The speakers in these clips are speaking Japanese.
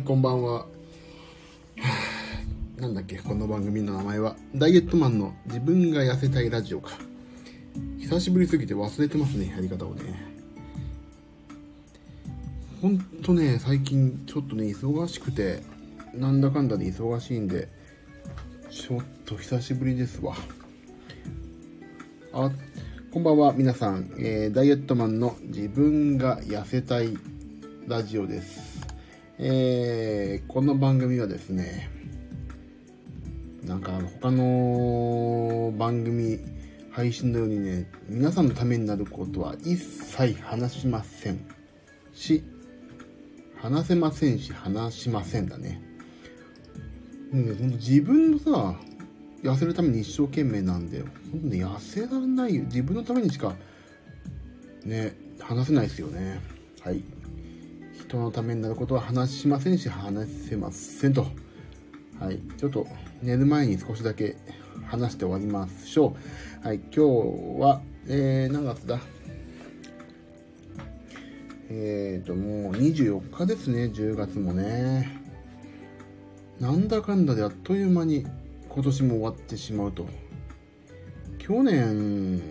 い、こんばんは。なんだっけ、この番組の名前は、ダイエットマンの自分が痩せたいラジオか。久しぶりすぎて忘れてますね、やり方をね。ほんとね、最近ちょっとね、忙しくて、なんだかんだで忙しいんで、ちょっと久しぶりですわ。あ、こんばんは、皆さん。えーダイエットマンの自分が痩せたいラジオです。えーこの番組はですね、なんか他の番組配信のようにね、皆さんのためになることは一切話しませんし、話せませんし、話しませんだね。もう、ほんと自分のさ、痩せるために一生懸命なんだよ。ほんとね、痩せられないよ。自分のためにしか、ね、話せないですよね。はい。人のためになることは話しませんし、話せませんと。はい。ちょっと寝る前に少しだけ話して終わりましょう。はい。今日は、えー、何月だ？えーと、もう24日ですね、10月もね。なんだかんだであっという間に今年も終わってしまうと。去年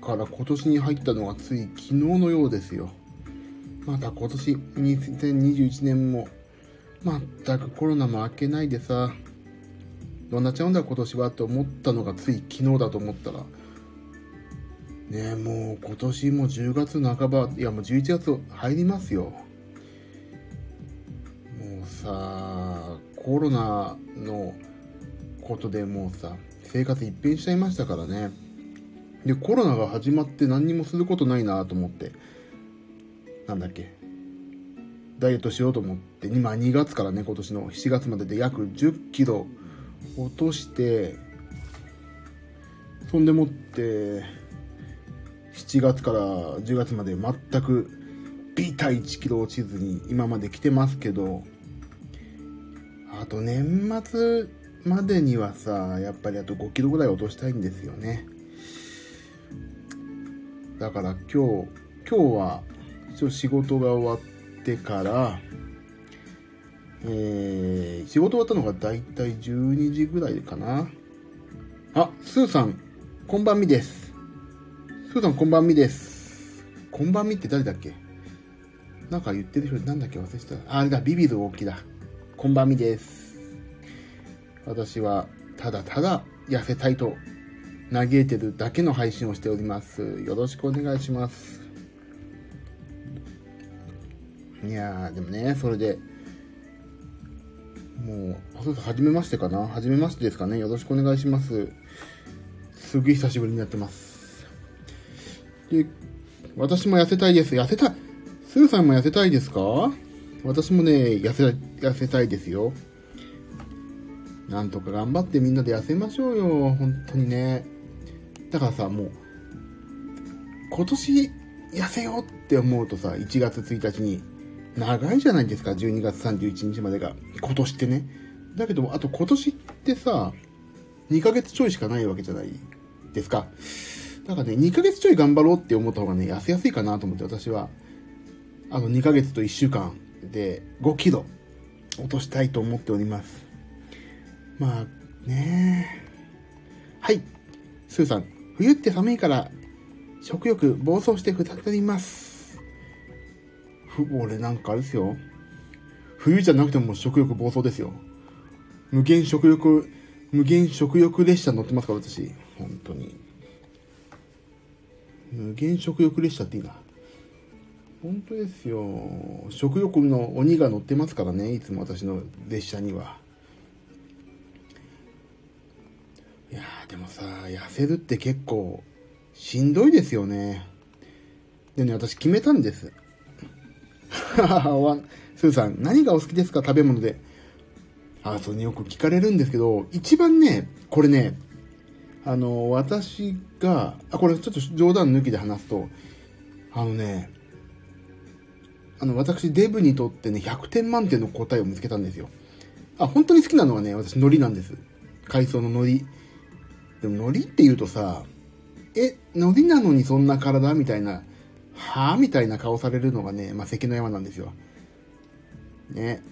から今年に入ったのがつい昨日のようですよ。また今年2021年も全くコロナも明けないでさ、どうなっちゃうんだ今年はと思ったのがつい昨日だと思ったら、ねえもう今年も10月半ば、いやもう11月入りますよ。もうさ、コロナのことでもうさ、生活一変しちゃいましたからね。で、コロナが始まって何にもすることないなと思って、なんだっけ、ダイエットしようと思って、今2月からね、今年の7月までで約10キロ落として、そんでもって、7月から10月まで全くビタ1キロ落ちずに今まで来てますけど、あと年末までにはさ、やっぱりあと5キロぐらい落としたいんですよね。だから今日、今日は一応仕事が終わってから、えー、仕事終わったのがだいたい12時ぐらいかな。あ、スーさん、こんばんみです。スーさん、こんばんみです。こんばんみって誰だっけ？なんか言ってる人、なんだっけ？忘れてた。ああれだ、ビビる大きだ。こんばんみです。私は、ただただ痩せたいと嘆いてるだけの配信をしております。よろしくお願いします。いやー、でもね、それで、もう、あそうそう、はじめましてかな？はじめましてですかね？よろしくお願いします。すげえ久しぶりになってます。で、私も痩せたいです。痩せたいスーさんも痩せたいですか？私もね、痩せ、痩せたいですよ。なんとか頑張ってみんなで痩せましょうよ。本当にね。だからさ、もう、今年痩せようって思うとさ、1月1日に、長いじゃないですか、12月31日までが。今年ってね。だけども、あと今年ってさ、2ヶ月ちょいしかないわけじゃないですか。だからね、2ヶ月ちょい頑張ろうって思った方がね、痩せやすいかなと思って、私は、あの、2ヶ月と1週間で5キロ落としたいと思っております。まあ、ねはい。スーさん、冬って寒いから、食欲暴走して再びます。ふ、俺なんかあれですよ。冬じゃなくても食欲暴走ですよ。無限食欲、無限食欲列車乗ってますから、私。本当に。無限食欲列車っていいな。本当ですよ。食欲の鬼が乗ってますからね、いつも私の列車には。いやでもさ、痩せるって結構しんどいですよね。でね、私決めたんです。わスーさん、何がお好きですか？食べ物で。あ、そうね、よく聞かれるんですけど、一番ね、これね、あの、私が、あ、これちょっと冗談抜きで話すと、あのね、あの、私、デブにとってね、100点満点の答えを見つけたんですよ。あ、本当に好きなのはね、私、海苔なんです。海藻の海苔。でも、海苔って言うとさ、え、海苔なのにそんな体みたいな、はぁみたいな顔されるのがね、まあ、関の山なんですよ。ね。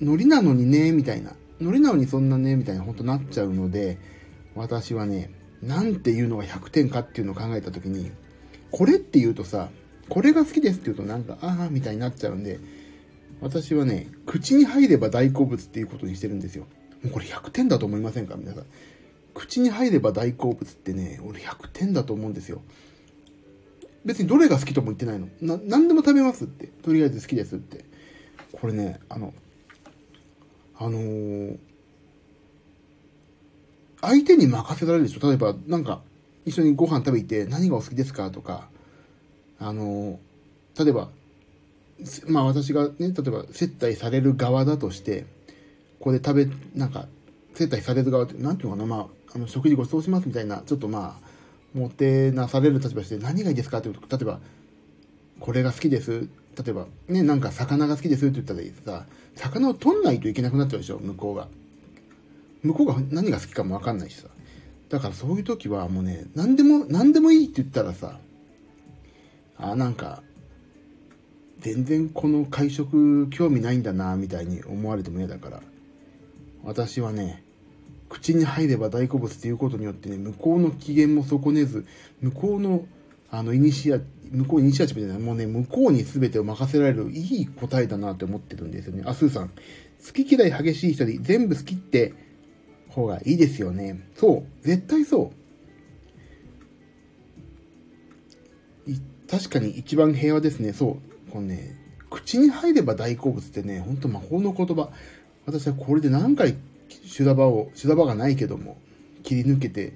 ノリなのにね、みたいな。ノリなのにそんなね、みたいな、本当なっちゃうので、私はね、なんていうのが100点かっていうのを考えたときに、これって言うとさ、これが好きですって言うとなんか、ああ、みたいになっちゃうんで、私はね、口に入れば大好物っていうことにしてるんですよ。もうこれ100点だと思いませんか？皆さん。口に入れば大好物ってね、俺100点だと思うんですよ。別にどれが好きとも言ってないの。な、何でも食べますって。とりあえず好きですって。これね、あの、あのー、相手に任せられるでしょ例えば、なんか、一緒にご飯食べて何がお好きですかとか、あのー、例えば、まあ私がね、例えば接待される側だとして、ここで食べ、なんか、接待される側って、なんていうのかな、まあ、あの、食事ご馳走しますみたいな、ちょっとまあ、もてなされる立場して、何がいいですかって言うと、例えば、これが好きです。例えば、ね、なんか魚が好きですって言ったらさ、魚を取んないといけなくなっちゃうでしょ、向こうが。向こうが何が好きかもわかんないしさ。だからそういう時はもうね、何でも、何でもいいって言ったらさ、あ、なんか、全然この会食興味ないんだな、みたいに思われても嫌だから。私はね、口に入れば大好物っていうことによってね、向こうの機嫌も損ねず、向こうの、あの、イニシア、向こうイニシアチブじゃない、もうね、向こうに全てを任せられるいい答えだなって思ってるんですよね。あ、スーさん。好き嫌い激しい人に全部好きって方がいいですよね。そう。絶対そう。確かに一番平和ですね。そう。このね、口に入れば大好物ってね、ほんと魔法の言葉。私はこれで何回修羅場を、修羅場がないけども、切り抜けて、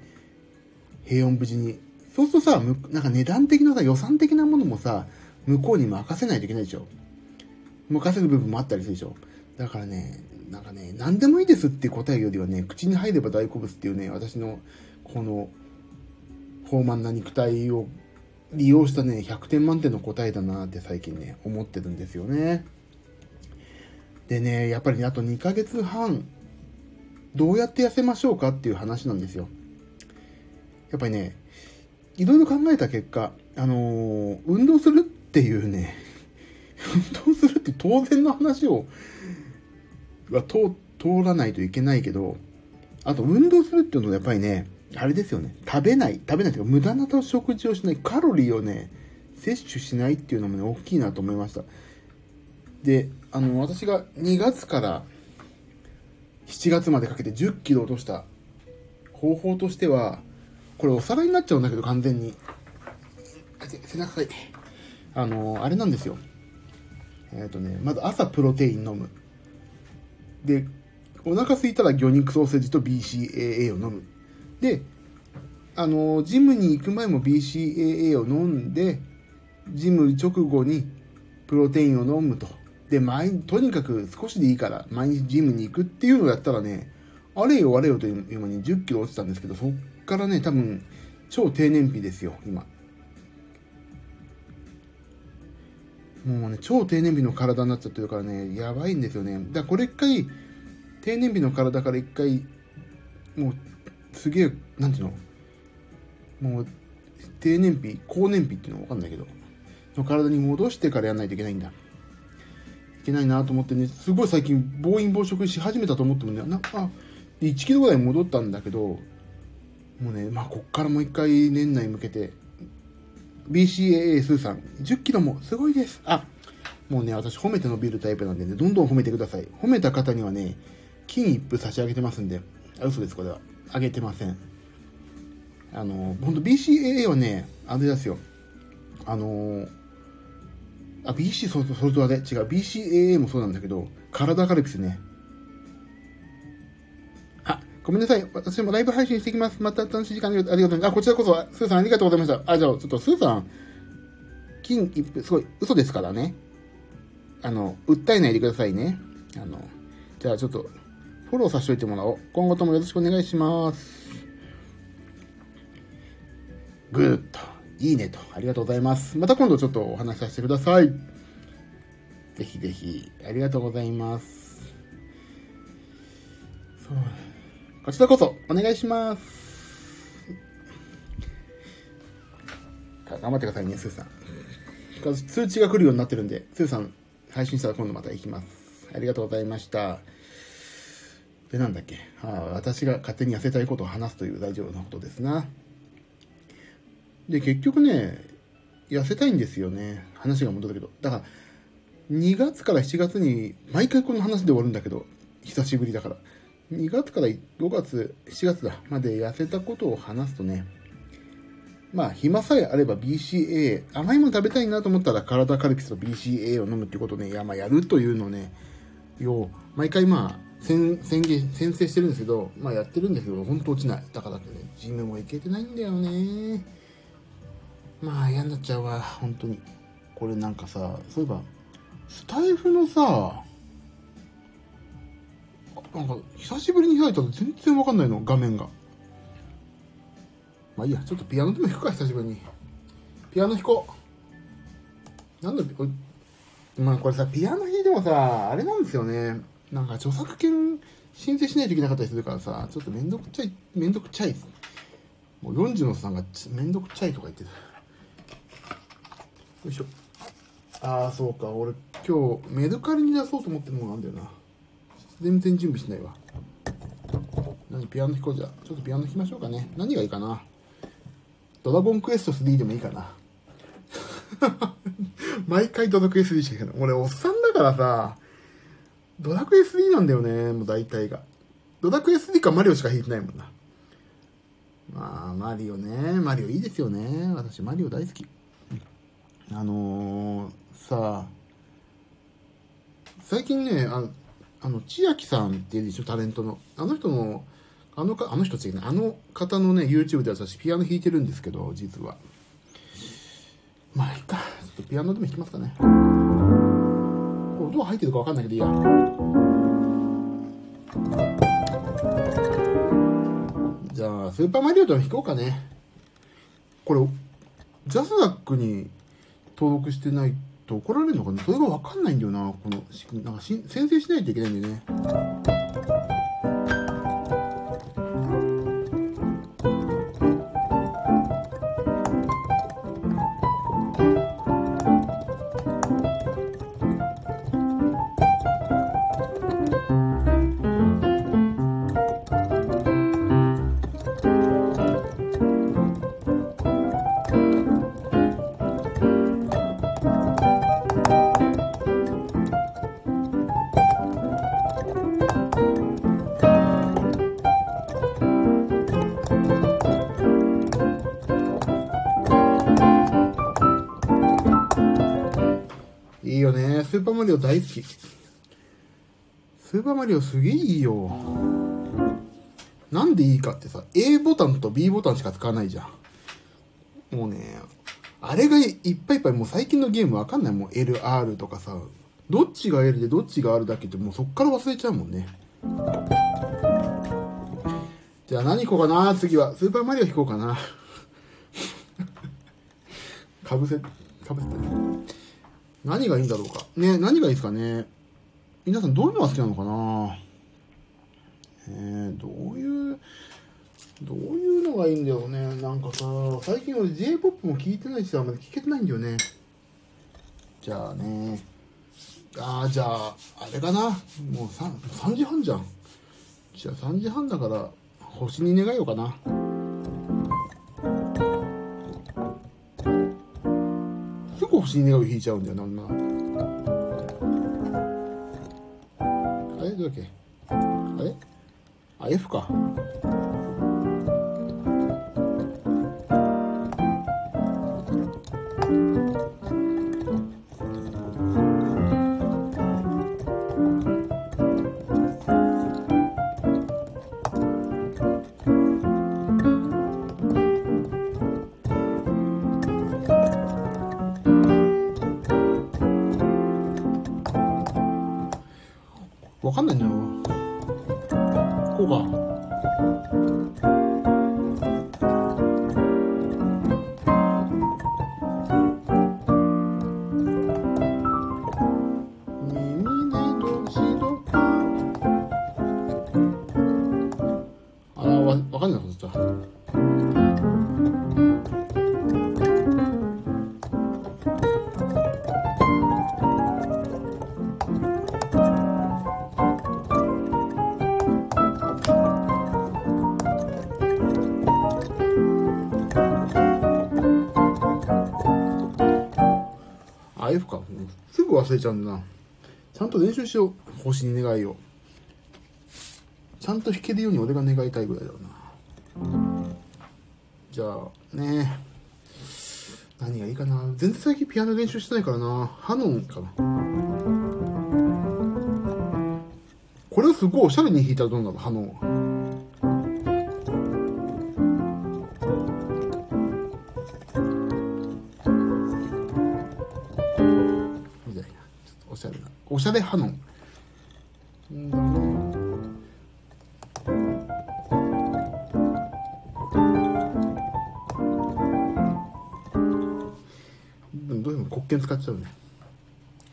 平穏無事に。そうするとさ、なんか値段的なさ、予算的なものもさ、向こうに任せないといけないでしょ。任せる部分もあったりするでしょ。だからね、なんかね、何でもいいですって答えよりはね、口に入れば大好物っていうね、私の、この、豊満な肉体を利用したね、100点満点の答えだなって最近ね、思ってるんですよね。でね、やっぱりね、あと2ヶ月半、どうやって痩せましょうかっていう話なんですよ。やっぱりね、いろいろ考えた結果、あのー、運動するっていうね、運動するって当然の話を、は通、通らないといけないけど、あと運動するっていうのはやっぱりね、あれですよね、食べない、食べないというか無駄な食事をしない、カロリーをね、摂取しないっていうのもね、大きいなと思いました。で、あの、私が2月から7月までかけて10キロ落とした方法としては、これお皿になっちゃうんだけど、完全に。背中かい。あの、あれなんですよ。えっ、ー、とね、まず朝プロテイン飲む。で、お腹空いたら魚肉ソーセージと BCAA を飲む。で、あの、ジムに行く前も BCAA を飲んで、ジム直後にプロテインを飲むと。で、毎、とにかく少しでいいから毎日ジムに行くっていうのをやったらね、あれよあれよという間に10キロ落ちたんですけど、そっからね、多分、超低燃費ですよ、今。もうね、超低燃費の体になっちゃってるからね、やばいんですよね。だからこれ一回、低燃費の体から一回、もう、すげえ、なんていうの？もう、低燃費、高燃費っていうのはわかんないけど、の体に戻してからやんないといけないんだ。いけないなと思ってね、すごい最近暴飲暴食し始めたと思ってもね、なんか、1キロぐらい戻ったんだけど、もうね、まあ、こっからもう一回年内向けて、BCAA スーさん、10キロもすごいです。あ、もうね、私褒めて伸びるタイプなんでね、どんどん褒めてください。褒めた方にはね、金一封差し上げてますんで、嘘です、これは。あげてません。あの、ほんと BCAA はね、あれですよ。あのあ、BC、そそれとあれ、違う。BCAA もそうなんだけど、体カルピスね。あ、ごめんなさい。私もライブ配信してきます。また楽しい時間にありがとう。あ、こちらこそ、スーさんありがとうございました。あ、じゃあ、ちょっとスーさん、金一分、すごい、嘘ですからね。あの、訴えないでくださいね。あの、じゃあちょっと、フォローさせておいてもらおう。今後ともよろしくお願いします。グーッと。いいねと。ありがとうございます。また今度ちょっとお話しさせてください。ぜひぜひ、ありがとうございます。そう。こちらこそ、お願いします。頑張ってくださいね、スーさん。通知が来るようになってるんで、スーさん、配信したら今度また行きます。ありがとうございました。で、なんだっけ。ああ私が勝手に痩せたいことを話すという大丈夫なことですな。で、結局ね、痩せたいんですよね。話が戻るけど。だから、2月から7月に、毎回この話で終わるんだけど、久しぶりだから。2月から5月、7月だ、まで痩せたことを話すとね、まあ、暇さえあれば BCA、甘いもの食べたいなと思ったら体カルピスと BCA を飲むってことをね、いや、まあ、やるというのをね、よう、毎回まあ、宣言、宣誓してるんですけど、まあやってるんですけど、本当落ちない。だからね、ジムも行けてないんだよね。まあ嫌になっちゃうわ、本当に。これなんかさ、そういえば、スタイフのさ、なんか久しぶりに開いたら全然わかんないの、画面が。まあいいや、ちょっとピアノでも弾くか、久しぶりに。ピアノ弾こう。なんだ、これまあこれさ、ピアノ弾いてもさ、あれなんですよね。なんか著作権申請しないといけなかったりするからさ、ちょっとめんどくちゃい、めんどくちゃい。もう40のさんがめんどくちゃいとか言ってた。よいしょ。ああ、そうか。俺今日メルカリに出そうと思ってるものなんだよな。全然準備しないわ。何ピアノ弾こうじゃ。ちょっとピアノ弾きましょうかね。何がいいかな。ドラゴンクエスト3でもいいかな。毎回ドラクエ3しか弾けない。俺おっさんだからさ、ドラクエ3なんだよね、もう大体が。ドラクエ3かマリオしか弾いてないもんな。まあ、マリオね。マリオいいですよね。私、マリオ大好き。あのー、さあ、最近ね、ああの、千秋さんっていうでしょ、タレントの。あの人の、あのか、あの人っていうね、あの方のね、YouTube で私ピアノ弾いてるんですけど、実は。まあ、いいか。ちょっとピアノでも弾きますかね。これ音入ってるかわかんないけどいいや。じゃあ、スーパーマリオでも弾こうかね。これ、ジャスダックに登録してないと怒られるのかな？それがわかんないんだよな、この仕組み。なんかし先制しないといけないんだよね。パーマリオ大好き。スーパーマリオすげえいいよ。なんでいいかってさ、A ボタンと B ボタンしか使わないじゃん。もうね、あれがいっぱいいっぱい、もう最近のゲームわかんないもん。LR とかさ、どっちが L でどっちが R だっけってもうそっから忘れちゃうもんね。じゃあ何弾こうかな？次は。スーパーマリオ弾こうかな。かぶせ、かぶせてね。何がいいんだろうか。ね、何がいいですかね。皆さんどういうのが好きなのかなえー、どういう、どういうのがいいんだよね。なんかさ、最近俺 J-POP も聞いてないしさ、まだ聞けてないんだよね。じゃあね。ああ、じゃあ、あれかな。もう 3, 3時半じゃん。じゃあ3時半だから、星に願いようかな。すぐ星に願いを引いちゃうんだよな、女。あれ？どうだっけ？あれ？あ、F か。ちゃんだな。ちゃんと練習しよう。星に願いを。ちゃんと弾けるように俺が願いたいぐらいだろうな。じゃあ、ね何がいいかな。全然最近ピアノ練習してないからな。ハノンかな。これをすごいおしゃれに弾いたらどうなの？ハノンは。な。おしゃれハノン。うでもどうしても国権使っちゃうね。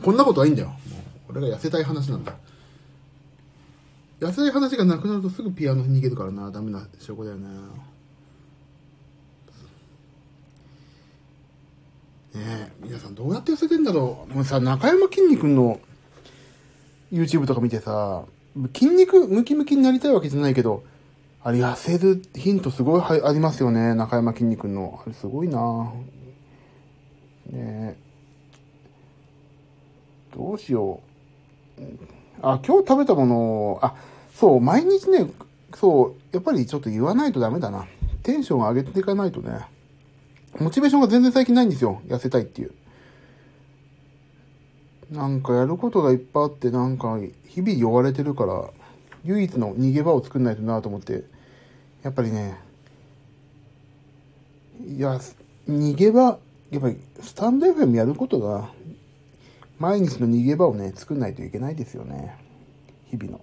こんなことはいいんだよ。俺が痩せたい話なんだ。痩せたい話がなくなるとすぐピアノに逃げるからな。ダメな証拠だよね。ねえ、皆さんどうやって痩せてんだろう。もうさ、中山きんに君の YouTube とか見てさ、筋肉ムキムキになりたいわけじゃないけど、あれ痩せるヒントすごいありますよね。中山きんに君の。あれすごいなね。どうしよう。あ、今日食べたもの、あ、そう、毎日ね、そう、やっぱりちょっと言わないとダメだな。テンション上げていかないとね。モチベーションが全然最近ないんですよ。痩せたいっていう。なんかやることがいっぱいあって、なんか日々酔われてるから、唯一の逃げ場を作んないとなと思って、やっぱりね、いや、逃げ場、やっぱりスタンド FM やることが、毎日の逃げ場をね、作んないといけないですよね。日々の。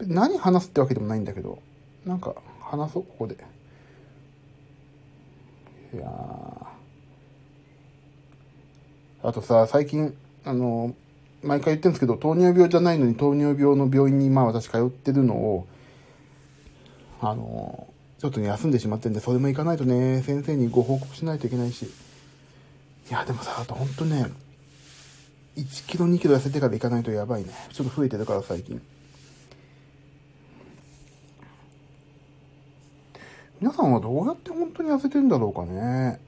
何話すってわけでもないんだけど、なんか話そう、ここで。いやあとさ、最近、あの、毎回言ってるんですけど、糖尿病じゃないのに糖尿病の病院に、まあ私通ってるのを、あの、ちょっとね、休んでしまってんで、それも行かないとね、先生にご報告しないといけないし。いや、でもさ、あとほんとね、1キロ2キロ痩せてから行かないとやばいね。ちょっと増えてるから最近。皆さんはどうやって本当に痩せてんだろうかね。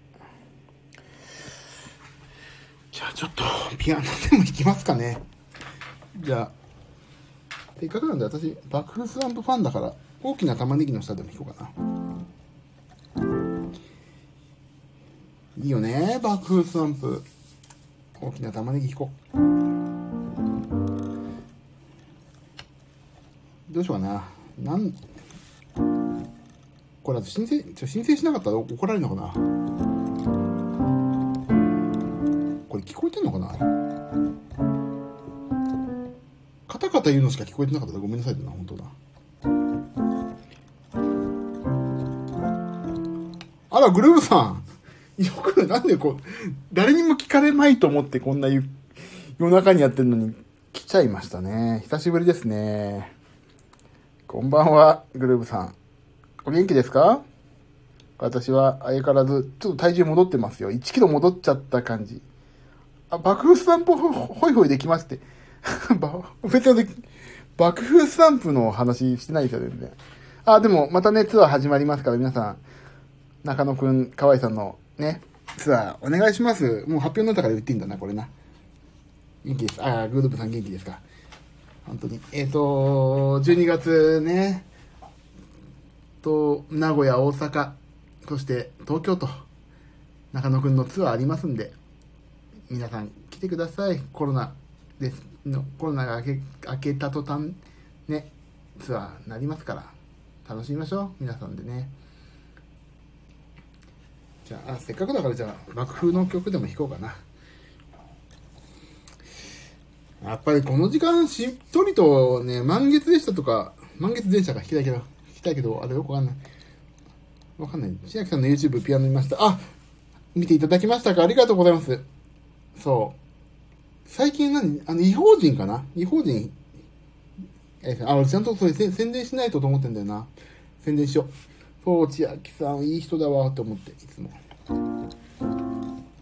じゃあちょっとピアノでも弾きますかね。じゃあ、せっかくなんで私、爆風スランプファンだから、大きな玉ねぎの下でも弾こうかな。いいよね、爆風スランプ。大きな玉ねぎ弾こう。どうしようかな。なん、これ、申請、申請しなかったら怒られるのかな聞こえてんのかな？カタカタ言うのしか聞こえてなかったごめんなさいだな、本当だ。あら、グルーブさん。よく、なんでこう、誰にも聞かれまいと思ってこんな夜中にやってるのに来ちゃいましたね。久しぶりですね。こんばんは、グルーブさん。お元気ですか？私は相変わらず、ちょっと体重戻ってますよ。1キロ戻っちゃった感じ。あ、爆風スタンプホイホイできまして。別に爆風スタンプの話してないですよ、全然。あ、でもまたね、ツアー始まりますから、皆さん、中野くん、河合さんのね、ツアーお願いします。もう発表になったから言っていいんだな、これな。元気です。あ、グループさん元気ですか。本当に。えっ、ー、と、12月ね、と、名古屋、大阪、そして東京と、中野くんのツアーありますんで、皆さん来てください。コロナです。のコロナが明け明けた途端、ね、ツアーになりますから、楽しみましょう。皆さんでね。じゃあ、あせっかくだからじゃあ、爆風の曲でも弾こうかな。やっぱりこの時間しっとりとね、満月でしたとか、満月電車が弾きたいけど、弾きたいけど、あれよくわかんない。わかんない。千秋さんの YouTube ピアノ見ました。あ見ていただきましたかありがとうございます。そう。最近何？あの、違法人かな？違法人。え、あ、俺ちゃんとそれ宣伝しないとと思ってんだよな。宣伝しよう。そう、千秋さんいい人だわって思って、いつも。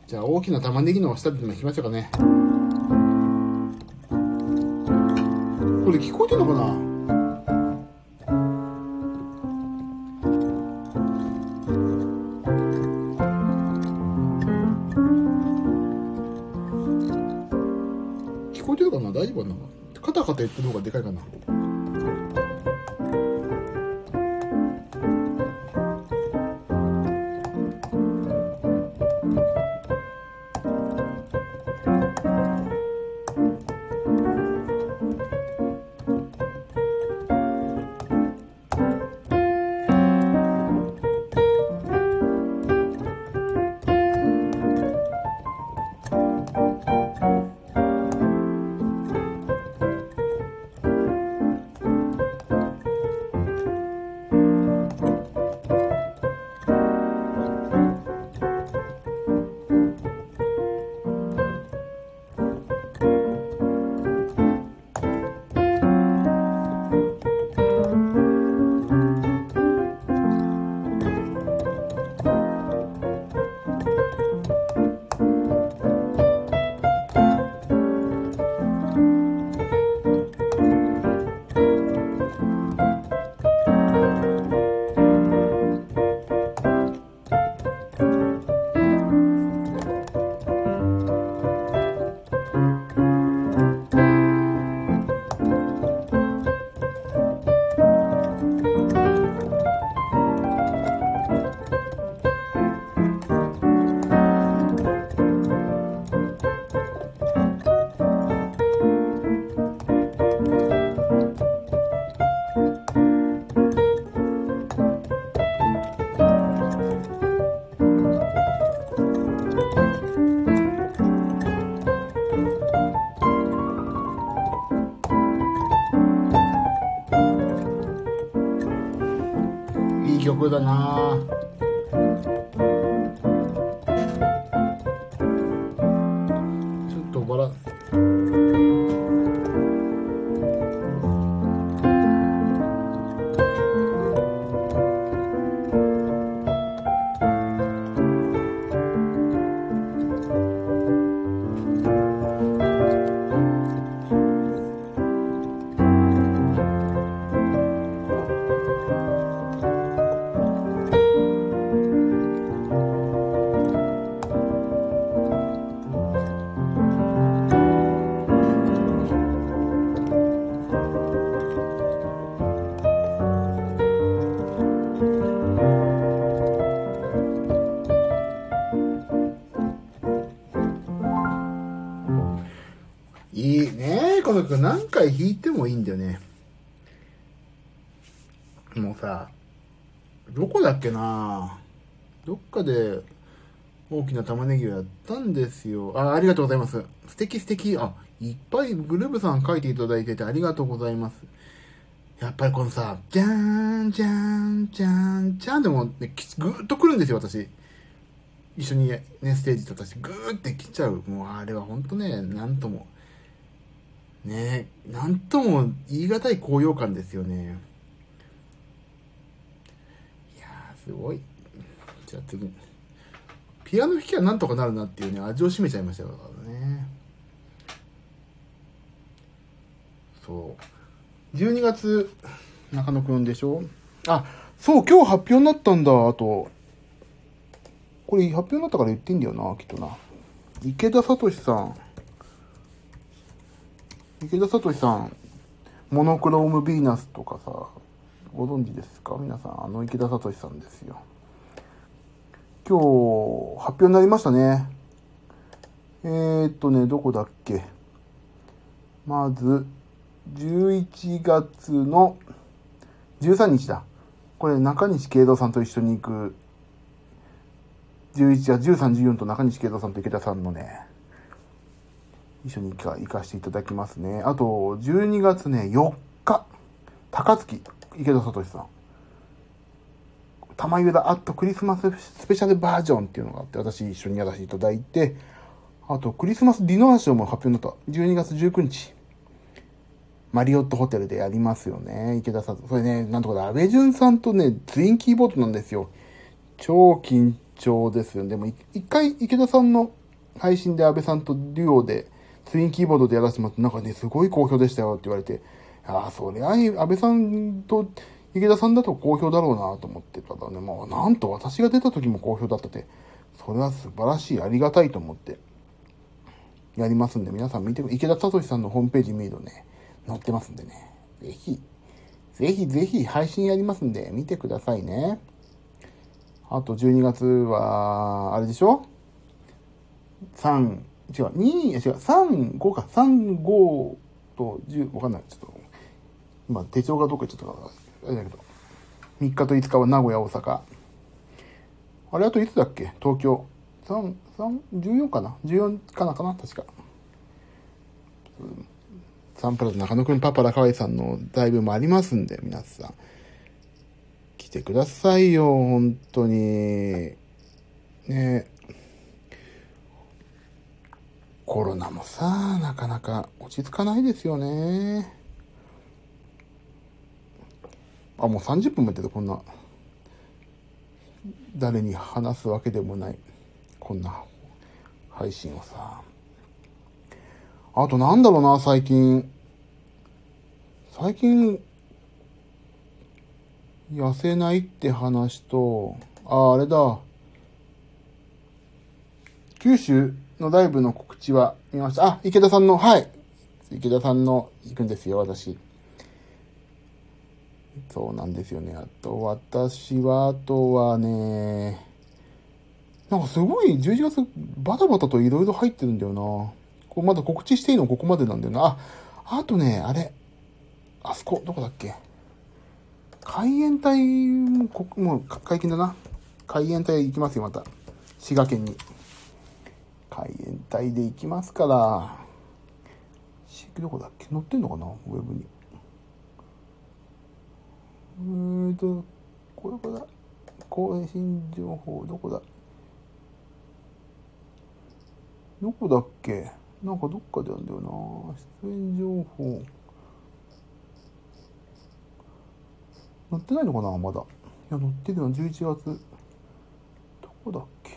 じゃあ大きな玉ねぎの下でも弾きましょうかね。これ聞こえてんのかな？丈夫かな。カタカタ言ってる方がでかいかな。もいいんだよねもうさどこだっけなどっかで大きな玉ねぎをやったんですよあありがとうございます素敵素敵あいっぱいグルーブさん書いていただいててありがとうございますやっぱりこのさ、じゃーん、じゃーん、じゃーん、じゃーんでも、ね、ぐーっと来るんですよ、私。一緒にね、ステージと私、ぐーって来ちゃう。もう、あれは本当ね、なんとも。ねなんとも言い難い高揚感ですよね。いやー、すごい。じゃあ次。ピアノ弾きはなんとかなるなっていうね、味を占めちゃいましたからね。そう。12月、中野くんでしょ？あ、そう、今日発表になったんだ、あと。これ発表になったから言っていいんだよな、きっとな。池田聡さん。池田聡さん、モノクロームヴィーナスとかさ、ご存知ですか？皆さん、あの池田聡さんですよ。今日、発表になりましたね。えー、っとね、どこだっけ？まず、11月の13日だ。これ、中西慶三さんと一緒に行く、11月13、14と中西慶三さんと池田さんのね、一緒に行か行かせていただきますね。あと、12月ね、4日、高槻、池田聡さん。玉ゆだアットクリスマススペシャルバージョンっていうのがあって、私一緒にやらせていただいて、あと、クリスマスディナーショーも発表になった。12月19日。マリオットホテルでやりますよね。池田さん。それね、なんとかで、安倍淳さんとね、ツインキーボードなんですよ。超緊張ですよ。ねでも、一回池田さんの配信で安倍さんとデュオで、ツインキーボードでやらせてもらって、なんかね、すごい好評でしたよって言われて、ああ、そりゃ、安倍さんと池田さんだと好評だろうなと思ってたらね、まあ、なんと私が出た時も好評だったって、それは素晴らしい、ありがたいと思って。やりますんで、皆さん見て、池田聡さんのホームページ見るとね、載ってますんでね。ぜひ、ぜひぜひ配信やりますんで、見てくださいね。あと12月は、あれでしょ ?3、違う、2、違う、3、5か、3、5と10、わかんない。ちょっと、今手帳がどっか行っちゃったから、あれだけど。3日と5日は名古屋、大阪。あれあといつだっけ？東京。3、3、14かな ?14 かな？かな？確か。サンプラザ中野くんパパラカワイさんのライブもありますんで、皆さん。来てくださいよ、本当に。ねえコロナもさ、なかなか落ち着かないですよね。あ、もう30分もやってた、こんな。誰に話すわけでもない。こんな配信をさ。あとなんだろうな、最近。最近、痩せないって話と、あ、あれだ。九州のライブの告知は見ました。あ、池田さんの、はい。池田さんの行くんですよ、私。そうなんですよね。あと、私は、あとはね、なんかすごい11月バタバタと色々入ってるんだよな。こうまだ告知していいのここまでなんだよな。あ、あとね、あれ。あそこ、どこだっけ？海援隊も、こもう解禁だな。海援隊行きますよ、また。滋賀県に。海援隊で行きますから。どこだっけ？載ってんのかな？ウェブに。えーと、これこれだ。更新情報、どこだ？どこだっけ？なんかどっかであるんだよな。出演情報。載ってないのかな？まだ。いや、載ってるよ、11月。どこだっけ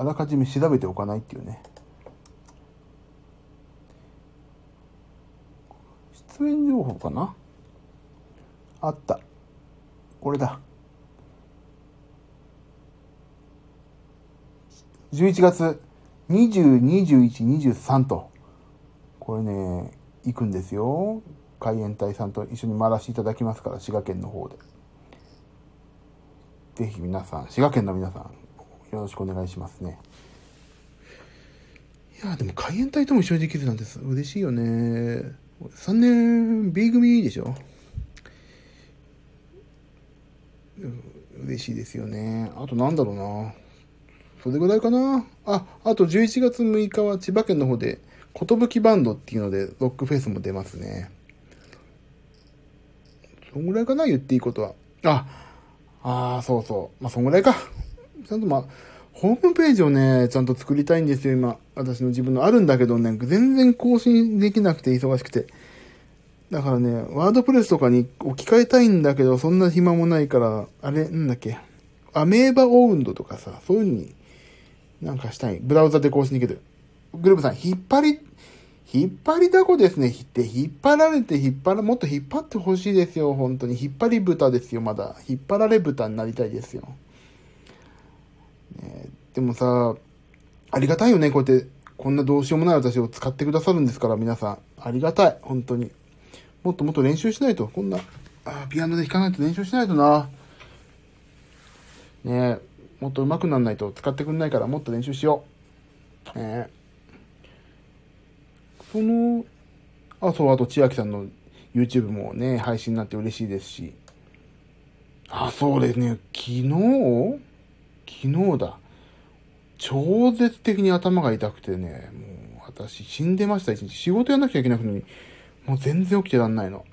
あらかじめ調べておかないっていうね。出演情報かな？あった。これだ。11月20、21、23と、これね、行くんですよ。海援隊さんと一緒に回らせていただきますから、滋賀県の方で。ぜひ皆さん、滋賀県の皆さん、よろしくお願いしますね。いやでも海援隊とも一緒にできるなんて嬉しいよね。3年 B 組でしょ？嬉しいですよね。あとなんだろうな。それぐらいかな。あ、あと11月6日は千葉県の方で、寿バンドっていうので、ロックフェスも出ますね。そんぐらいかな、言っていいことは。あ、ああ、そうそう。まあ、そんぐらいか。ちゃんとまあ、ホームページをね、ちゃんと作りたいんですよ、今。私の自分のあるんだけどね、全然更新できなくて忙しくて。だからね、ワードプレスとかに置き換えたいんだけど、そんな暇もないから、あれ、なんだっけ。アメーバオウンドとかさ、そういうのになんかしたい。ブラウザで更新できる。グループさん、引っ張り、引っ張りだこですね。って、引っ張られて、引っ張ら、もっと引っ張ってほしいですよ。本当に。引っ張り豚ですよ、まだ。引っ張られ豚になりたいですよ。ね、でもさ、ありがたいよね。こうやって、こんなどうしようもない私を使ってくださるんですから、皆さん。ありがたい。本当に。もっともっと練習しないと。こんな、あピアノで弾かないと練習しないとな。ねえ。もっと上手くなんないと使ってくんないからもっと練習しよう。ねえ、その、あ、そう、あと千秋さんの YouTube もね、配信になって嬉しいですし。あ、そうですね。昨日昨日だ。超絶的に頭が痛くてね、もう私死んでました一日。仕事やんなきゃいけなくのに、もう全然起きてらんないの。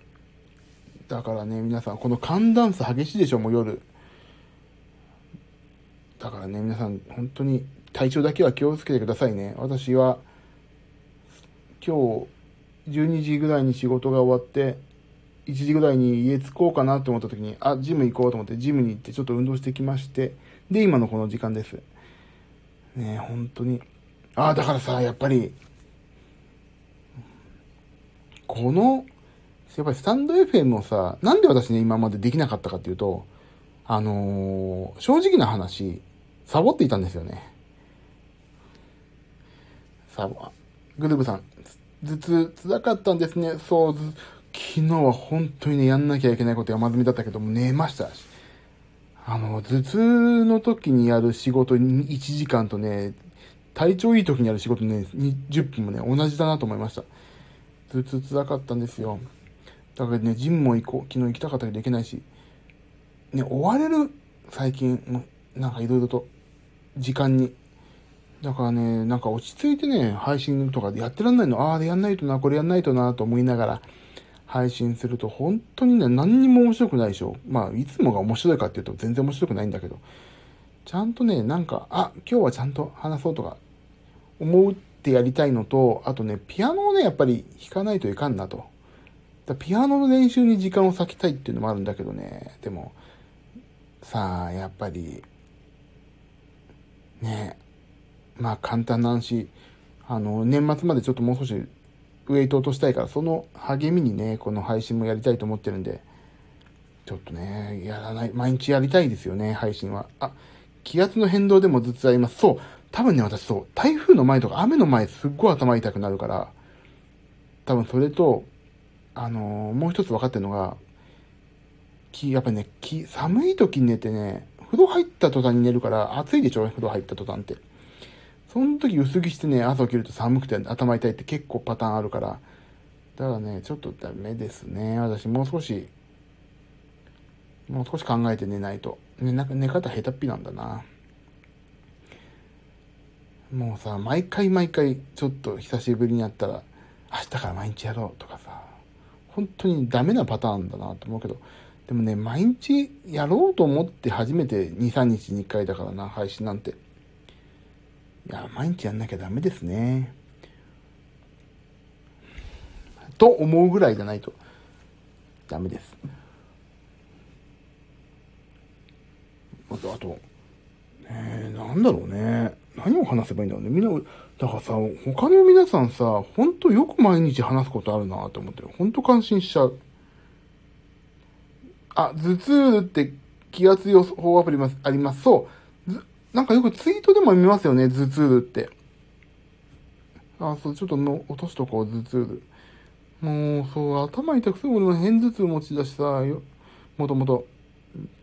だからね、皆さん、この寒暖差激しいでしょ、もう夜。だからね、皆さん、本当に体調だけは気をつけてくださいね。私は、今日、12時ぐらいに仕事が終わって、1時ぐらいに家着こうかなと思った時に、あ、ジム行こうと思って、ジムに行ってちょっと運動してきまして、で、今のこの時間です。ね本当に。ああ、だからさ、やっぱり、この、やっぱりスタンド FM をさ、なんで私ね、今までできなかったかっていうと、あのー、正直な話、サボっていたんですよね。サボ、グルーブさん、頭痛、辛かったんですね。そう、昨日は本当にね、やんなきゃいけないこと山積みだったけども、寝ましたし。あの、頭痛の時にやる仕事1時間とね、体調いい時にやる仕事ね、10分もね、同じだなと思いました。頭痛辛かったんですよ。だからね、ジムも行こう。昨日行きたかったけど行けないし。ね、追われる、最近、なんかいろいろと、時間に。だからね、なんか落ち着いてね、配信とかでやってらんないの。ああ、やんないとな、これやんないとな、と思いながら、配信すると本当にね、何にも面白くないでしょ。まあ、いつもが面白いかっていうと全然面白くないんだけど、ちゃんとね、なんか、あ、今日はちゃんと話そうとか、思ってやりたいのと、あとね、ピアノをね、やっぱり弾かないといかんなと。だピアノの練習に時間を割きたいっていうのもあるんだけどね、でも、さあ、やっぱり、ね、まあ簡単なんし、あの、年末までちょっともう少しウェイト落としたいから、その励みにね、この配信もやりたいと思ってるんで、ちょっとね、やらない、毎日やりたいですよね、配信は。あ、気圧の変動でも頭痛あります。そう、多分ね、私そう、台風の前とか雨の前すっごい頭痛くなるから、多分それと、あのー、もう一つ分かってるのが、き、やっぱね、き、寒い時に寝てね、風呂入った途端に寝るから、暑いでしょ風呂入った途端って。その時薄着してね、朝起きると寒くて頭痛いって結構パターンあるから、だからね、ちょっとダメですね。私もう少し、もう少し考えて寝ないと。ね、な寝方下手っぴなんだな。もうさ、毎回毎回、ちょっと久しぶりにやったら、明日から毎日やろうとかさ、本当にダメなパターンだなと思うけど、でもね、毎日やろうと思って初めて2、3日に1回だからな、配信なんて。いや、毎日やんなきゃダメですね。と思うぐらいじゃないとダメです。あと、あと、えー、なんだろうね。何を話せばいいんだろうね。みんな、だからさ、他の皆さんさ、ほんとよく毎日話すことあるなと思って、ほんと感心しちゃう。あ、頭痛って気圧予報アプリあります。そう。なんかよくツイートでも見ますよね、頭痛って。あ、そう、ちょっとの落としとこう、頭痛。もう、そう、頭痛くすぐ俺も偏頭痛持ちだしさ、よもともと、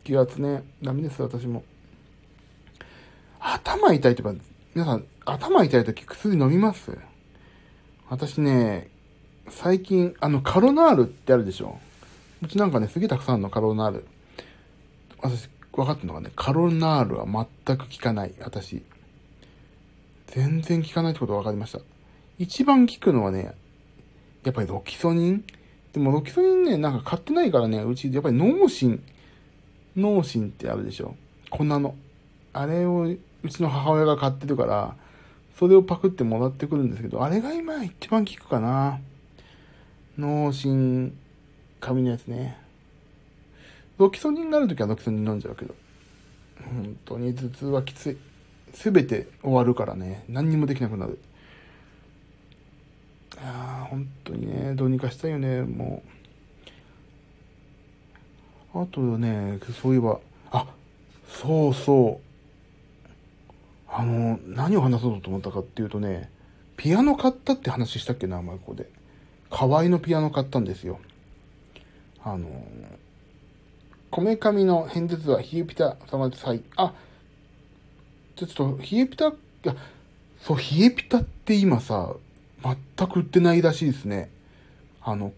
気圧ね、ダメです、私も。頭痛いとか、皆さん、頭痛い時薬飲みます？私ね、最近、あの、カロナールってあるでしょうちなんかね、すげえたくさんの、カロナール。私、分かってるのがね、カロナールは全く効かない、私。全然効かないってこと分かりました。一番効くのはね、やっぱりロキソニン？でもロキソニンね、なんか買ってないからね、うち、やっぱり脳神、脳神ってあるでしょ？粉の。あれを、うちの母親が買ってるから、それをパクってもらってくるんですけど、あれが今一番効くかな。脳神、紙のやつね。ロキソニンがあるときはロキソニン飲んじゃうけど、本当に頭痛はきつい。すべて終わるからね、何にもできなくなる。いや本当にね、どうにかしたいよね、もう。あとね、そういえば、あ、そうそう。あの、何を話そうと思ったかっていうとね、ピアノ買ったって話したっけな、マイコで。河合のピアノ買ったんですよ。あの、こめかみの変哲は冷えピタ様でさい。あ、ちょっと、冷えピタ、いや、そう、冷えピタって今さ、全く売ってないらしいですね。あの、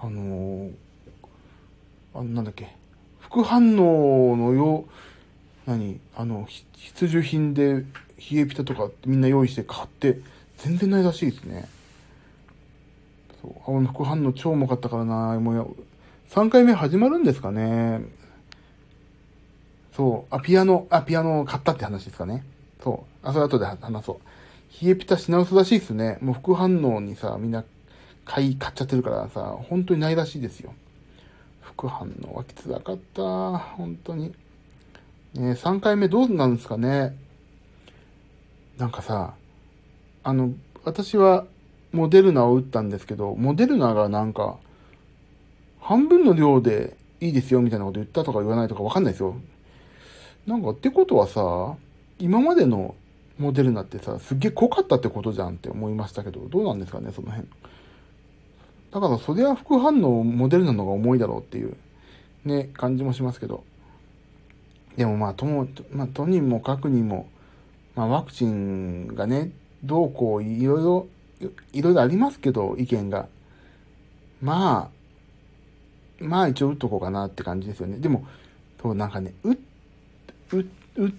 あのあなんだっけ、副反応のよう、何あの、必需品で冷えピタとかみんな用意して買って、全然ないらしいですね。そう。あの副反応超重かったからなもう3回目始まるんですかね。そう。あ、ピアノ、あ、ピアノを買ったって話ですかね。そう。あ、それ後で話そう。冷えピタし直すらしいっすね。もう副反応にさ、みんな買い、買っちゃってるからさ、本当にないらしいですよ。副反応はきつらかった。本当に。ね3回目どうなんですかね。なんかさ、あの、私はモデルナを打ったんですけど、モデルナがなんか、半分の量でいいですよみたいなこと言ったとか言わないとかわかんないですよ。なんかってことはさ、今までのモデルナってさ、すっげえ濃かったってことじゃんって思いましたけど、どうなんですかね、その辺。だからそれは副反応モデルナの方が重いだろうっていう、ね、感じもしますけど。でもまあ、とも、まあ、とにもかくにも、まあ、ワクチンがね、どうこう、いろいろ、いろいろありますけど、意見が。まあ、まあ一応打っとこうかなって感じですよね。でも、そう、なんかね、う、う、う、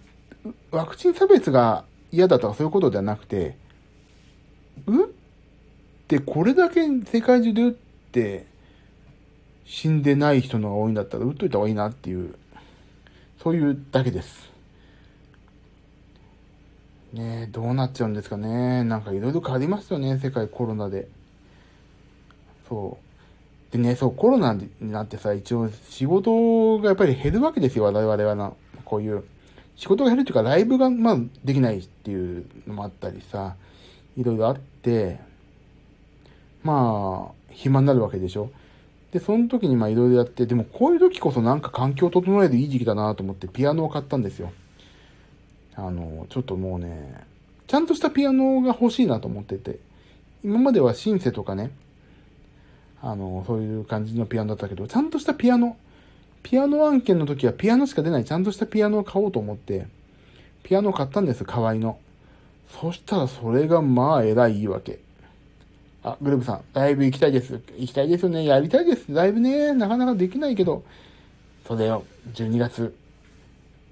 ワクチン差別が嫌だとかそういうことではなくて、打ってこれだけ世界中で打って死んでない人のが多いんだったら打っといた方がいいなっていう、そういうだけです。ねえ、どうなっちゃうんですかね。なんかいろいろ変わりましたよね、世界コロナで。そう。でね、そう、コロナになってさ、一応仕事がやっぱり減るわけですよ、我々はな。こういう。仕事が減るっていうか、ライブが、まあ、できないっていうのもあったりさ、いろいろあって、まあ、暇になるわけでしょ。で、その時にまあいろいろやって、でもこういう時こそなんか環境を整えるいい時期だなと思ってピアノを買ったんですよ。あの、ちょっともうね、ちゃんとしたピアノが欲しいなと思ってて、今まではシンセとかね、あの、そういう感じのピアノだったけど、ちゃんとしたピアノ、ピアノ案件の時はピアノしか出ないちゃんとしたピアノを買おうと思って、ピアノ買ったんです、河合の。そしたらそれがまあ偉いいいわけ。あ、グループさん、ライブ行きたいです。行きたいですよね。やりたいです。ライブね、なかなかできないけど、それを12月、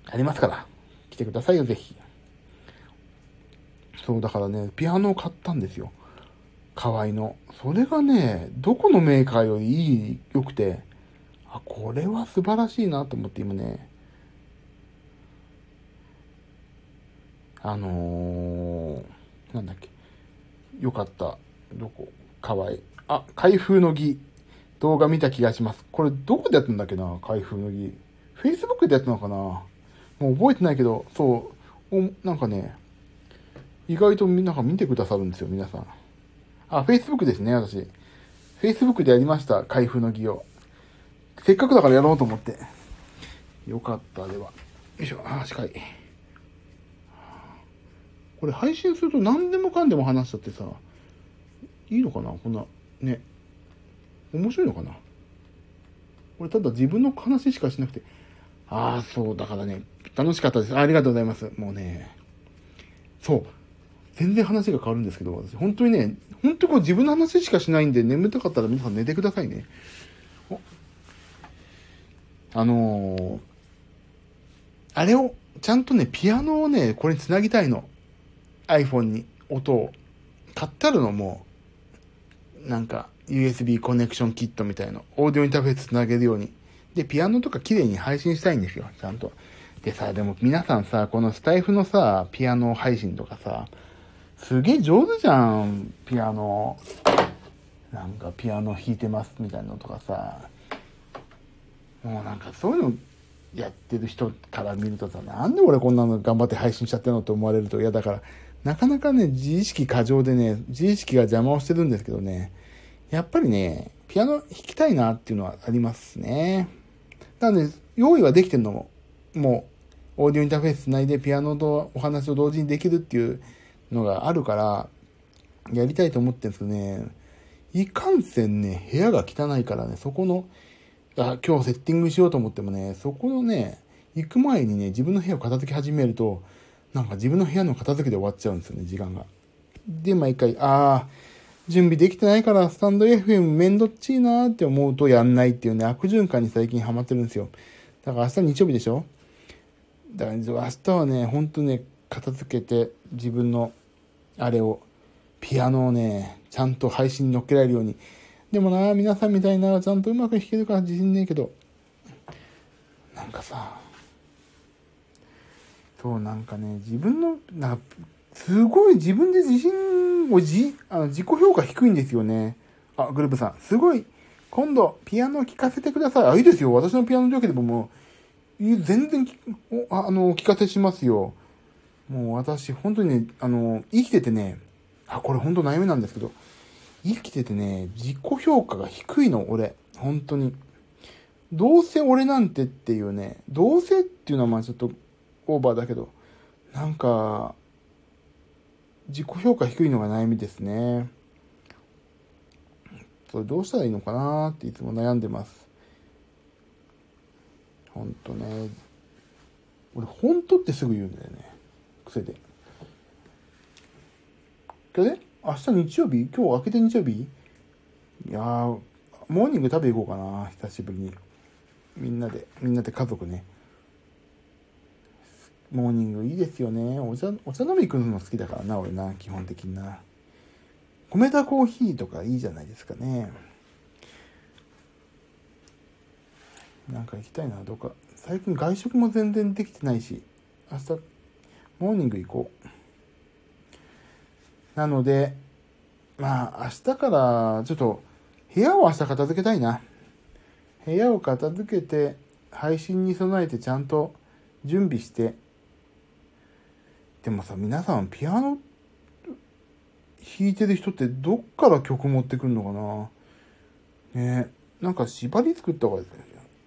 やりますから。来てくださいよ、ぜひ。そう、だからね、ピアノを買ったんですよ。河合の。それがね、どこのメーカーよりいい、良くて、あ、これは素晴らしいなと思って今ね、あのー、なんだっけ、よかった。どこ？河合。あ、開封の儀。動画見た気がします。これどこでやったんだっけな開封の儀。Facebook でやったのかなもう覚えてないけど、そう、おなんかね、意外とみんなが見てくださるんですよ、皆さん。あ、Facebook ですね、私。Facebook でやりました、開封の儀を。せっかくだからやろうと思って。よかった、では。よいしょ、あ、近い。これ配信すると何でもかんでも話しちゃってさ、いいのかな？こんな、ね。面白いのかな？これただ自分の話しかしなくて、ああ、そう、だからね、楽しかったです。ありがとうございます。もうね、そう。全然話が変わるんですけど、私、本当にね、本当にこう自分の話しかしないんで、眠たかったら皆さん寝てくださいね。あのー、あれを、ちゃんとね、ピアノをね、これに繋ぎたいの。iPhone に音を。買ってあるのも、なんか、USB コネクションキットみたいの。オーディオインターフェース繋げるように。で、ピアノとか綺麗に配信したいんですよ、ちゃんと。でさ、でも皆さんさ、このスタイフのさ、ピアノ配信とかさ、すげえ上手じゃん、ピアノ。なんかピアノ弾いてますみたいなのとかさ。もうなんかそういうのやってる人から見るとさ、なんで俺こんなの頑張って配信しちゃってんのって思われると嫌だから、なかなかね、自意識過剰でね、自意識が邪魔をしてるんですけどね、やっぱりね、ピアノ弾きたいなっていうのはありますね。なので、用意はできてるのも、もう、オーディオインターフェースつないでピアノとお話を同時にできるっていうのがあるから、やりたいと思ってるんですけどね、いかんせんね、部屋が汚いからね、そこの、あ、今日セッティングしようと思ってもね、そこのね、行く前にね、自分の部屋を片付け始めると、なんか自分の部屋の片付けで終わっちゃうんですよね、時間が。で、毎回、ああ、準備できてないからスタンド FM めんどっちいなーって思うとやんないっていうね、悪循環に最近ハマってるんですよ。だから明日日曜日でしょ？だから明日はね、ほんとね、片付けて自分のあれを、ピアノをね、ちゃんと配信に乗っけられるように。でもな、皆さんみたいな、ちゃんとうまく弾けるから自信ねえけど、なんかさ、そうなんかね、自分の、なんか、すごい自分で自信をじ、あの自己評価低いんですよね。あ、グループさん。すごい。今度、ピアノを聴かせてください。あ、いいですよ。私のピアノだけでももう、全然あの、お聞かせしますよ。もう私、本当にね、あの、生きててね、あ、これ本当悩みなんですけど、生きててね、自己評価が低いの、俺。本当に。どうせ俺なんてっていうね、どうせっていうのはまあちょっとオーバーだけど、なんか、自己評価低いのが悩みですね。それどうしたらいいのかなっていつも悩んでます。ほんとね。俺、ほんとってすぐ言うんだよね。癖で。けどね、明日日曜日？今日明けて日曜日？いやー、モーニング食べ行こうかな。久しぶりに。みんなで、みんなで家族ね。モーニングいいですよね。お茶、お茶飲み行くの好きだからな、俺な、基本的にな。米田コーヒーとかいいじゃないですかね。なんか行きたいな、どうか。最近外食も全然できてないし、明日、モーニング行こう。なので、まあ、明日から、ちょっと、部屋を明日片付けたいな。部屋を片付けて、配信に備えてちゃんと準備して、でもさ、皆さんピアノ弾いてる人ってどっから曲持ってくるのかな？ねなんか縛り作った方が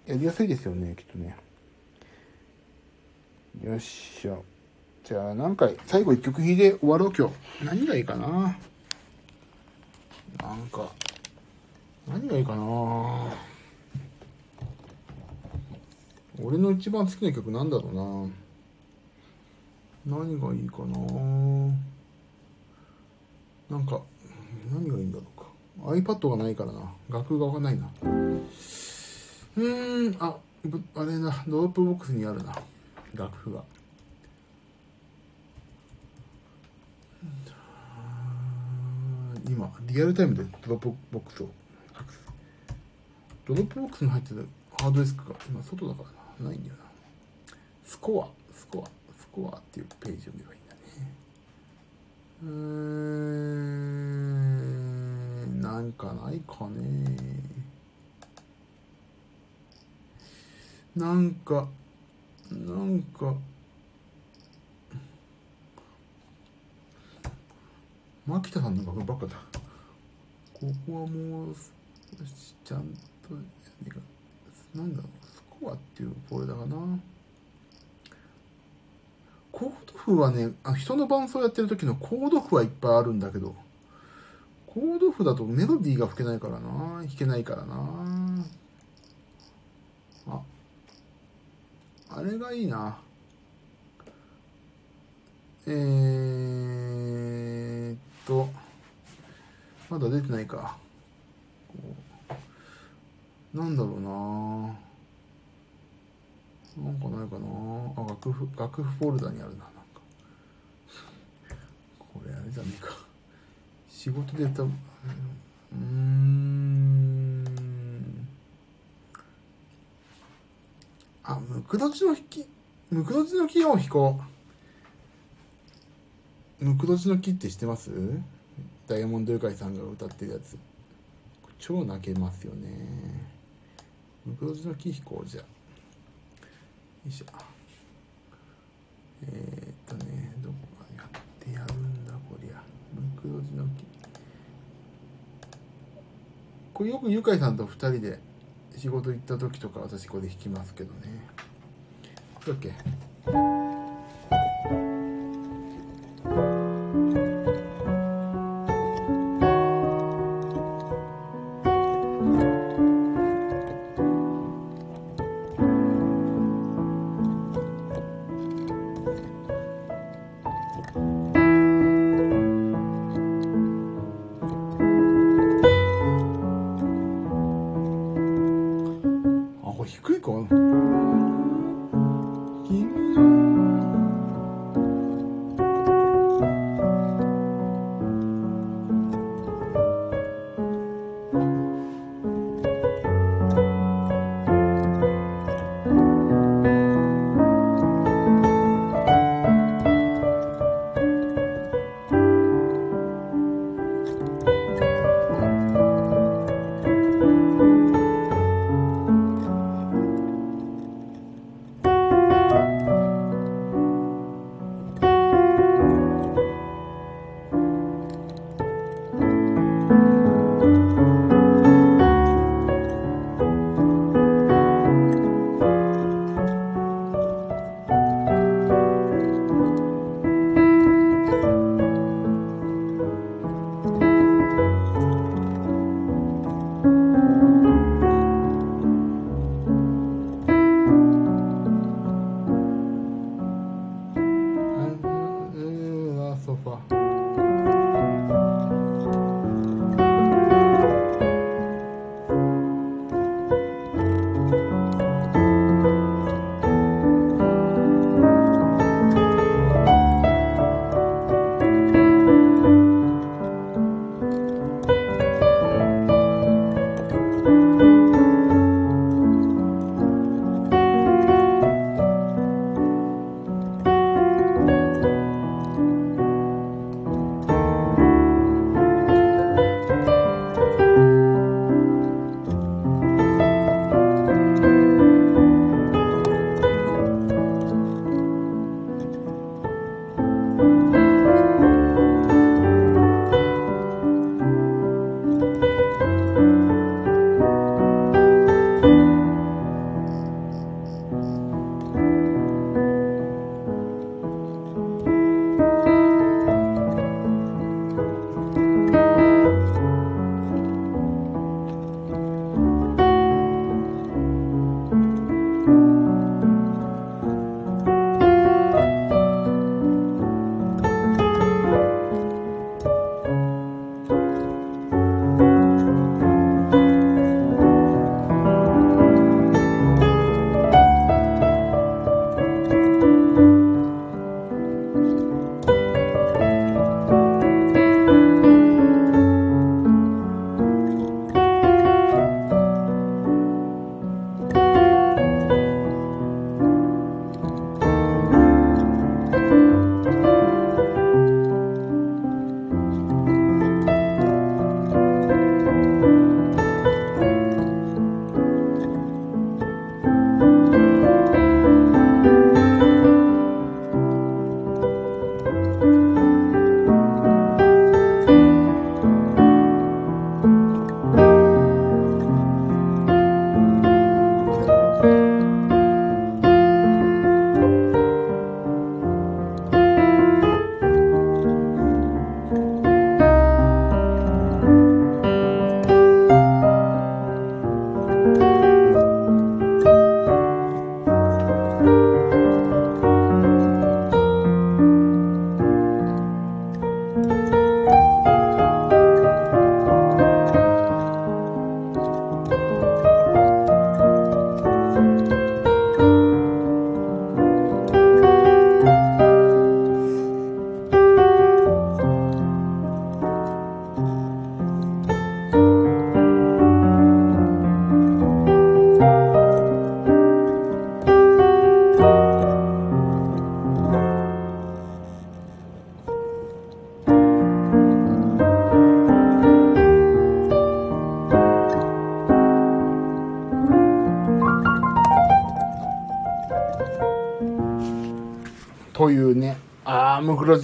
やりやすいですよね、きっとね。よっしゃ。じゃあ、なんか、最後一曲弾いて終わろう、今日。何がいいかな？なんか、何がいいかな？俺の一番好きな曲なんだろうな何がいいかな？なんか何がいいんだろうか。iPad がないからな。楽譜がないな。うーんああれな Dropbox にあるな。楽譜が。今リアルタイムで Dropbox を Dropbox に入ってるハードディスクが今外だからな。ないんだよな。スコアスコア。コアっていうページを見ればいいんだね。うーん、なんかないかね。なんか、なんか、牧田さんの楽ばっかだ。ここはもう、ちゃんと、なんだろう、スコアっていうフォルダかな。コード譜はね、あ人の伴奏やってる時のコード譜はいっぱいあるんだけど、コード譜だとメロディーが吹けないからな、弾けないからな。あ、あれがいいな。えーっと、まだ出てないか。なんだろうななんかないかなあ、楽譜、楽譜フォルダにあるな、なんか。これあれじゃねえか。仕事でやった、うん。あ、ムクドチの弾き、ムクドチの木を弾こう。ムクドチの木って知ってます？ダイヤモンドユカイさんが歌ってるやつ。超泣けますよね。ムクドチの木弾こうじゃ。いしょ。えー、っとねどこがやってやるんだこりゃ。ムクロジの木。これよくゆかいさんと2人で仕事行った時とか私これ弾きますけどね。だっけ。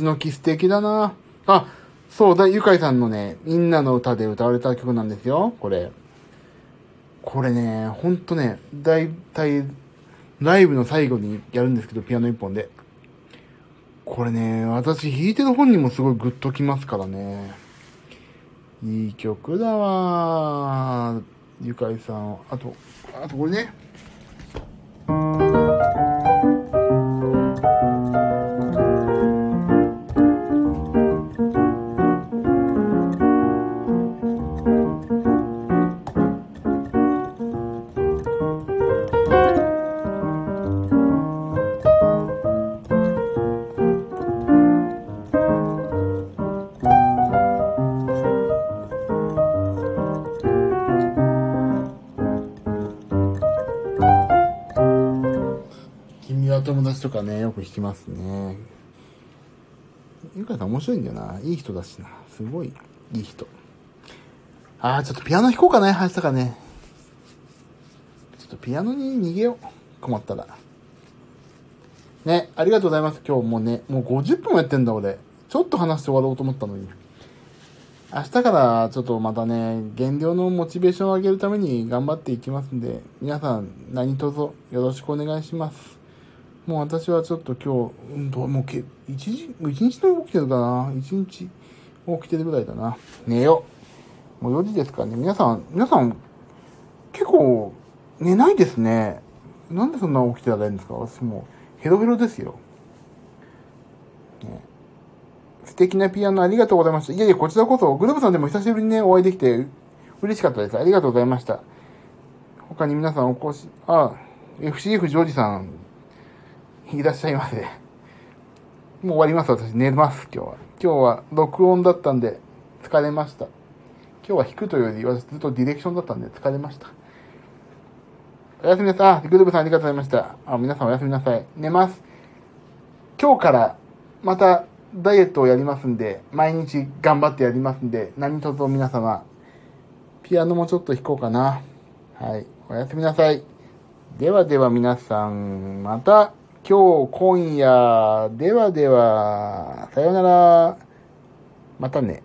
の木素敵だな。あ、そうだ、ゆかいさんのね、みんなの歌で歌われた曲なんですよ、これ。これね、ほんとね、だいたい、ライブの最後にやるんですけど、ピアノ一本で。これね、私弾いてる本にもすごいグッときますからね。いい曲だわゆかいさん。あと、あとこれね。きますね。ゆかさん面白いんだよな。いい人だしな。すごいいい人。あー、ちょっとピアノ弾こうかね、明日かね。ちょっとピアノに逃げよう。困ったら。ね、ありがとうございます。今日もうね、もう50分もやってんだ俺。ちょっと話して終わろうと思ったのに。明日からちょっとまたね、減量のモチベーションを上げるために頑張っていきますんで、皆さん何卒よろしくお願いします。もう私はちょっと今日、うんどうもうけ、一時、一日の起きてるかな？一日起きてるぐらいだな。寝よう。もう4時ですかね。皆さん、皆さん、結構、寝ないですね。なんでそんな起きてられるんですか？私もう、ヘロヘロですよ。ね素敵なピアノありがとうございました。いやいや、こちらこそ、グループさんでも久しぶりにね、お会いできて、嬉しかったです。ありがとうございました。他に皆さんお越し、あ、FCF ジョージさん、いらっしゃいませ。もう終わります、私。寝ます、今日は。今日は録音だったんで、疲れました。今日は弾くというより、私ずっとディレクションだったんで疲れました。おやすみなさい。あ、グループさんありがとうございました。あ、皆さんおやすみなさい。寝ます。今日から、また、ダイエットをやりますんで、毎日頑張ってやりますんで、何卒皆様、ピアノもちょっと弾こうかな。はい。おやすみなさい。ではでは皆さん、また今日、今夜、ではでは、さようなら。またね。